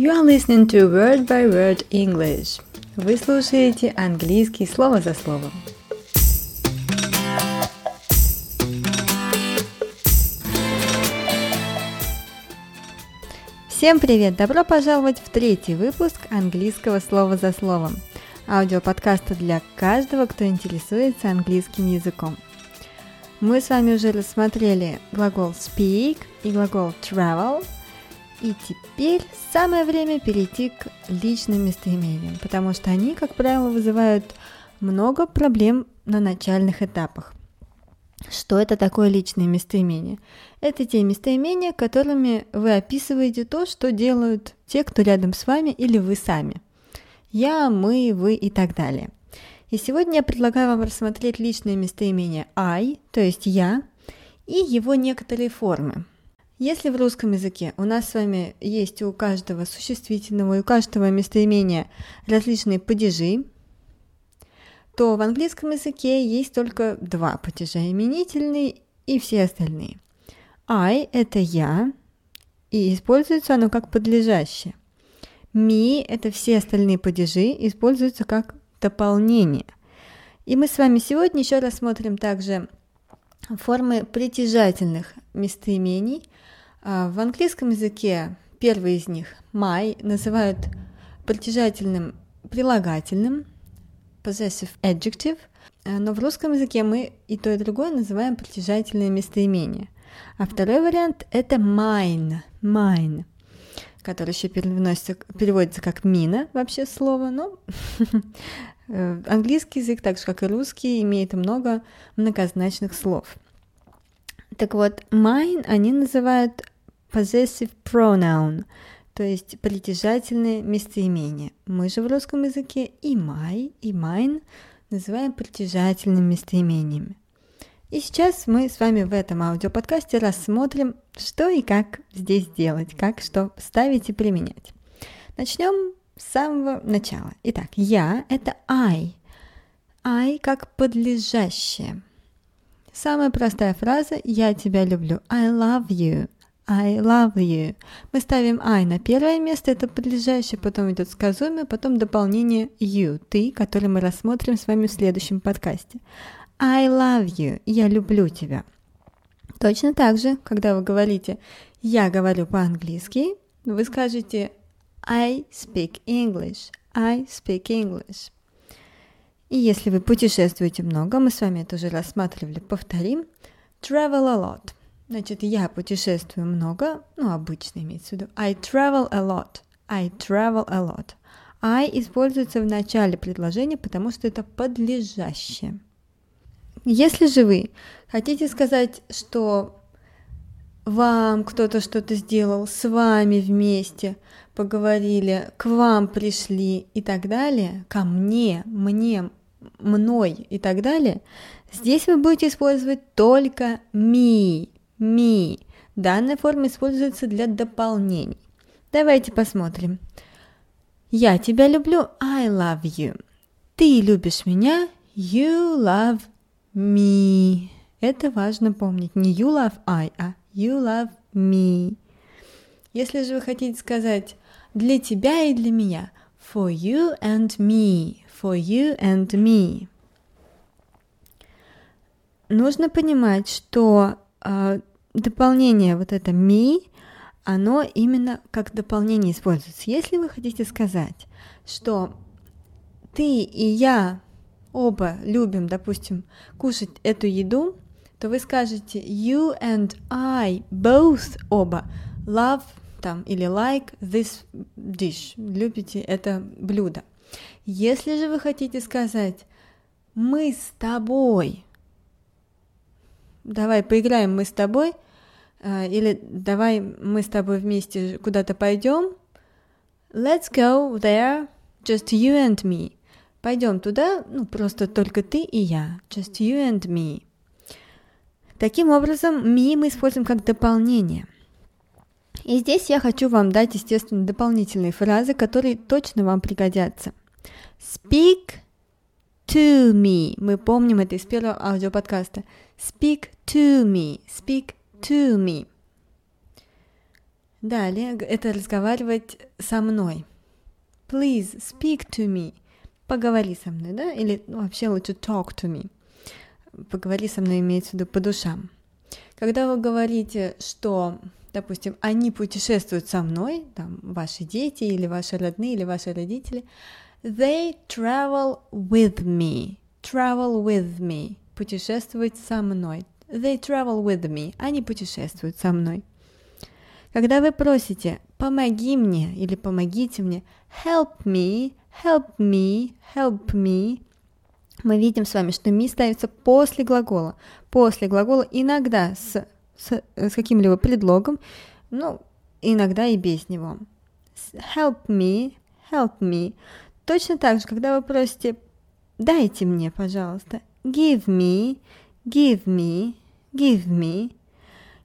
You are listening to Word by Word English. Вы слушаете английский слово за словом. Всем привет! Добро пожаловать в третий выпуск английского слова за словом. Аудиоподкаста для каждого, кто интересуется английским языком. Мы с вами уже рассмотрели глагол speak и глагол travel – и теперь самое время перейти к личным местоимениям, потому что они, как правило, вызывают много проблем на начальных этапах. Что это такое личные местоимения? Это те местоимения, которыми вы описываете то, что делают те, кто рядом с вами или вы сами. Я, мы, вы и так далее. И сегодня я предлагаю вам рассмотреть личные местоимения I, то есть я, и его некоторые формы. Если в русском языке у нас с вами есть у каждого существительного и у каждого местоимения различные падежи, то в английском языке есть только два падежа – именительный и все остальные. I – это я, и используется оно как подлежащее. Me – это все остальные падежи, используются как дополнение. И мы с вами сегодня еще рассмотрим также формы притяжательных местоимений – в английском языке первый из них my называют притяжательным прилагательным possessive adjective, а, но в русском языке мы и то, и другое называем притяжательное местоимение. А второй вариант – это mine, mine, который еще переводится как мина, вообще слово, но э, английский язык, так же как и русский, имеет много многозначных слов. Так вот, mine они называют possessive pronoun, то есть притяжательное местоимение. Мы же в русском языке и my, и mine называем притяжательными местоимениями. И сейчас мы с вами в этом аудиоподкасте рассмотрим, что и как здесь делать, как что ставить и применять. Начнем с самого начала. Итак, я – это I. I как подлежащее. Самая простая фраза «Я тебя люблю» – I love you – I love you. Мы ставим I на первое место, это подлежащее, потом идет сказуемое, потом дополнение you, ты, который мы рассмотрим с вами в следующем подкасте. I love you, я люблю тебя. Точно так же, когда вы говорите «я говорю по-английски», вы скажете I speak English, I speak English. И если вы путешествуете много, мы с вами это уже рассматривали, повторим, travel a lot – Значит, я путешествую много, ну, обычно имеется в виду. I travel a lot. I travel a lot. I используется в начале предложения, потому что это подлежащее. Если же вы хотите сказать, что вам кто-то что-то сделал, с вами вместе поговорили, к вам пришли и так далее, ко мне, мне, мной и так далее, здесь вы будете использовать только me, me. Данная форма используется для дополнений. Давайте посмотрим. Я тебя люблю. I love you. Ты любишь меня. You love me. Это важно помнить. Не you love I, а you love me. Если же вы хотите сказать для тебя и для меня, for you and me, for you and me, нужно понимать, что э, дополнение вот это me, оно именно как дополнение используется. Если вы хотите сказать, что ты и я оба любим, допустим, кушать эту еду, то вы скажете you and I both оба love там или like this dish, любите это блюдо. Если же вы хотите сказать мы с тобой давай поиграем мы с тобой, э, или давай мы с тобой вместе куда-то пойдем. Let's go there, just you and me. Пойдем туда, ну просто только ты и я, just you and me. Таким образом, me мы используем как дополнение. И здесь я хочу вам дать, естественно, дополнительные фразы, которые точно вам пригодятся. Speak to me. Мы помним это из первого аудиоподкаста. Speak to me. Speak to me. Далее это разговаривать со мной. Please speak to me. Поговори со мной, да? Или ну, вообще лучше talk to me. Поговори со мной имеется в виду по душам. Когда вы говорите, что, допустим, они путешествуют со мной, там, ваши дети или ваши родные или ваши родители, they travel with me. Travel with me. Путешествуют со мной. They travel with me. Они путешествуют со мной. Когда вы просите «помоги мне» или «помогите мне», «help me», «help me», «help me», мы видим с вами, что «me» ставится после глагола. После глагола иногда с, с, с каким-либо предлогом, ну, иногда и без него. Help me, help me. Точно так же, когда вы просите «дайте мне, пожалуйста», give me, give me, give me,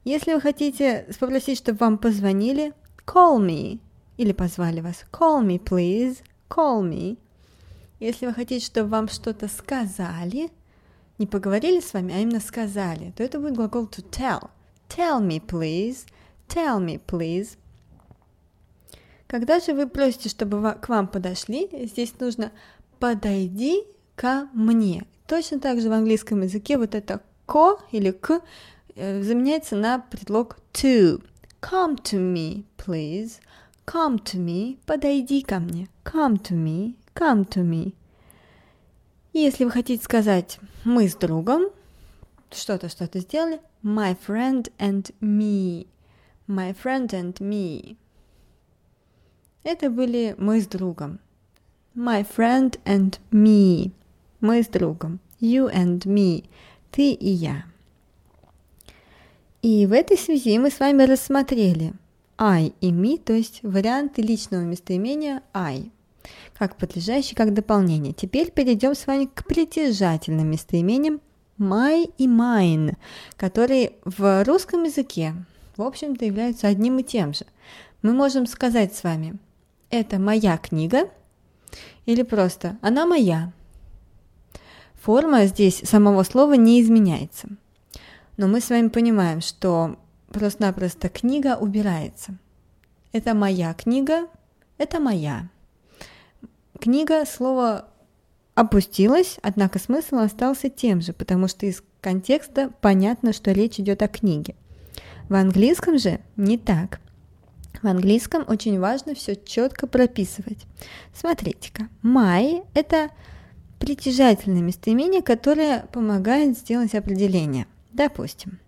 если вы хотите попросить, чтобы вам позвонили, call me. Или позвали вас, call me, please, call me. Если вы хотите, чтобы вам что-то сказали, не поговорили с вами, а именно сказали, то это будет глагол to tell. Tell me, please, tell me, please. Когда же вы просите, чтобы к вам подошли, здесь нужно подойди ко мне. Точно так же в английском языке вот это ко или к Э, заменяется на предлог to. Come to me, please. Come to me. Подойди ко мне. Come to me. Come to me. И если вы хотите сказать «мы с другом», что-то, что-то сделали, my friend and me. My friend and me. Это были мы с другом. My friend and me. Мы с другом. You and me. Ты и я. И в этой связи мы с вами рассмотрели I и me, то есть варианты личного местоимения I, как подлежащий, как дополнение. Теперь перейдем с вами к притяжательным местоимениям my и mine, которые в русском языке, в общем-то, являются одним и тем же. Мы можем сказать с вами, это моя книга, или просто она моя. Форма здесь самого слова не изменяется – но мы с вами понимаем, что просто-напросто книга убирается. Это моя книга, это моя. Книга, слово опустилось, однако смысл остался тем же, потому что из контекста понятно, что речь идет о книге. В английском же не так. В английском очень важно все четко прописывать. Смотрите-ка, my – это притяжательное местоимение, которое помогает сделать определение. Допустим,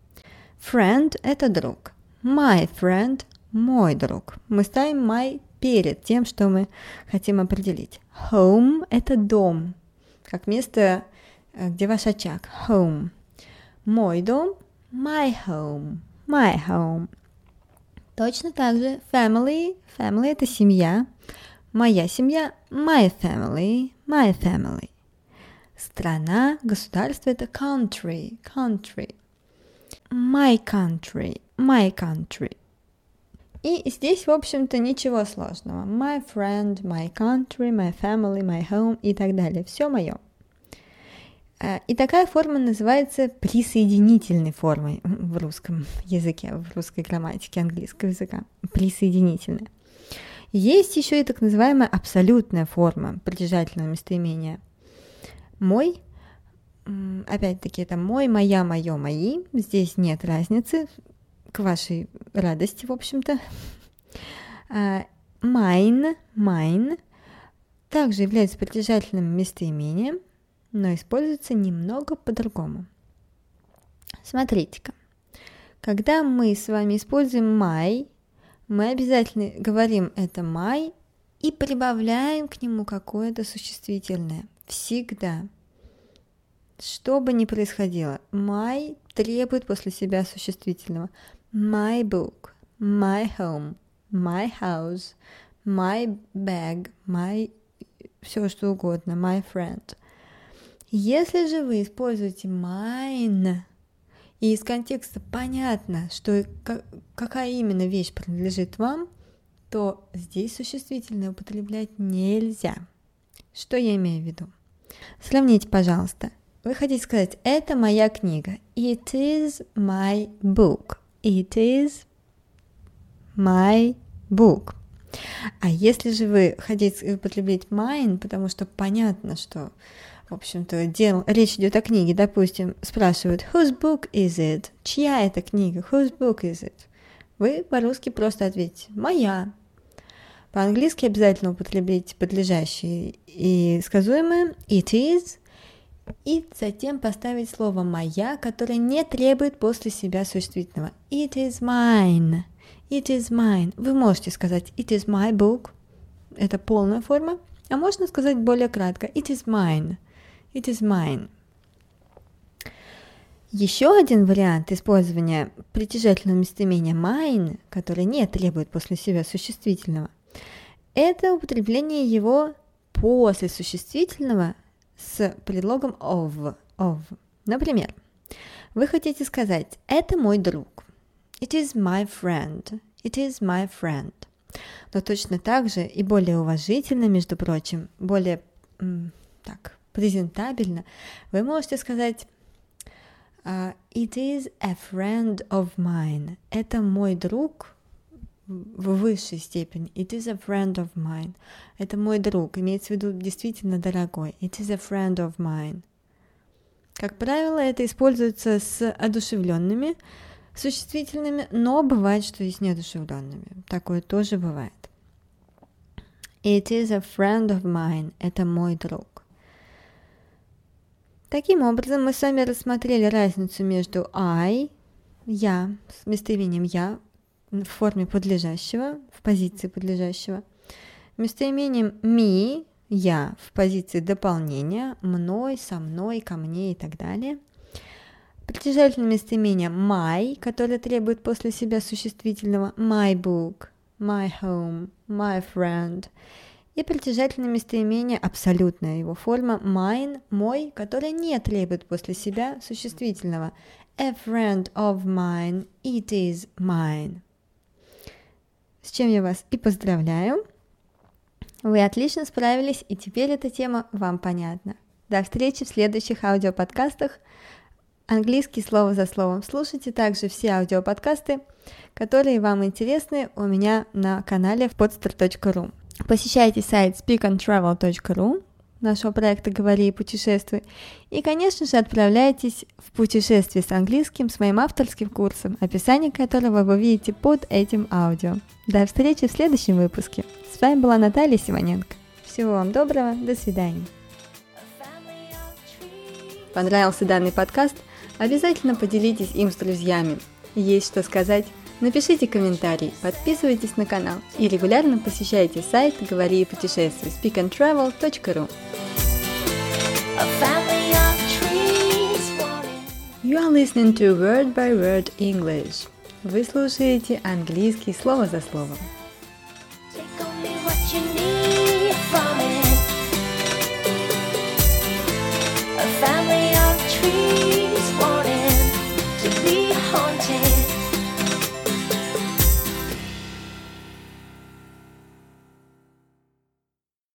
friend – это друг. My friend – мой друг. Мы ставим my перед тем, что мы хотим определить. Home – это дом, как место, э, где ваш очаг. Home. Мой дом – my home. My home. Точно так же family. Family – это семья. Моя семья – my family. My family. Страна, государство – это country, country. My country, my country. И здесь, в общем-то, ничего сложного. My friend, my country, my family, my home и так далее. Все мое. А, и такая форма называется присоединительной формой в русском языке, в русской грамматике английского языка. Присоединительная. Есть еще и так называемая абсолютная форма притяжательного местоимения – мой, опять-таки, это мой, моя, мое, мои. Здесь нет разницы, к вашей радости, в общем-то. А, mine, mine также является притяжательным местоимением, но используется немного по-другому. Смотрите-ка. Когда мы с вами используем my, мы обязательно говорим это my и прибавляем к нему какое-то существительное – Всегда. Что бы ни происходило, my требует после себя существительного. My book, my home, my house, my bag, my все что угодно, my friend. Если же вы используете mine, и из контекста понятно, что какая именно вещь принадлежит вам, то здесь существительное употреблять нельзя. Что я имею в виду? Сравните, пожалуйста. Вы хотите сказать, это моя книга. It is my book. It is my book. А если же вы хотите употреблять mine, потому что понятно, что, в общем-то, дел, речь идет о книге, допустим, спрашивают, whose book is it? Чья это книга? Whose book is it? Вы по-русски просто ответите «моя». По-английски обязательно употребите подлежащие и сказуемые it is, и затем поставить слово «моя», которое не требует после себя существительного. It is mine. It is mine. Вы можете сказать It is my book. Это полная форма. А можно сказать более кратко It is mine. It is mine. Еще один вариант использования притяжательного местоимения mine, который не требует после себя существительного, это употребление его после существительного с предлогом of. of. Например, вы хотите сказать «это мой друг». It is my friend. It is my friend. Но точно так же и более уважительно, между прочим, более так, презентабельно, вы можете сказать Uh, it is a friend of mine. Это мой друг в высшей степени. It is a friend of mine. Это мой друг. Имеется в виду действительно дорогой. It is a friend of mine. Как правило, это используется с одушевленными существительными, но бывает, что и с неодушевленными. Такое тоже бывает. It is a friend of mine. Это мой друг. Таким образом, мы с вами рассмотрели разницу между I, я, с местоимением я в форме подлежащего, в позиции подлежащего, местоимением me, я в позиции дополнения, мной, со мной, ко мне и так далее. Притяжательное местоимение my, которое требует после себя существительного my book, my home, my friend – и притяжательное местоимение, абсолютная его форма, mine, мой, которая не требует после себя существительного. A friend of mine, it is mine. С чем я вас и поздравляю. Вы отлично справились, и теперь эта тема вам понятна. До встречи в следующих аудиоподкастах. Английский слово за словом. Слушайте также все аудиоподкасты, которые вам интересны у меня на канале в podster.ru. Посещайте сайт speakandtravel.ru нашего проекта «Говори и путешествуй». И, конечно же, отправляйтесь в путешествие с английским с моим авторским курсом, описание которого вы видите под этим аудио. До встречи в следующем выпуске. С вами была Наталья Симоненко. Всего вам доброго, до свидания. Понравился данный подкаст? Обязательно поделитесь им с друзьями. Есть что сказать? Напишите комментарий, подписывайтесь на канал и регулярно посещайте сайт «Говори и путешествуй» speakandtravel.ru You are listening to Word by Word English. Вы слушаете английский слово за словом.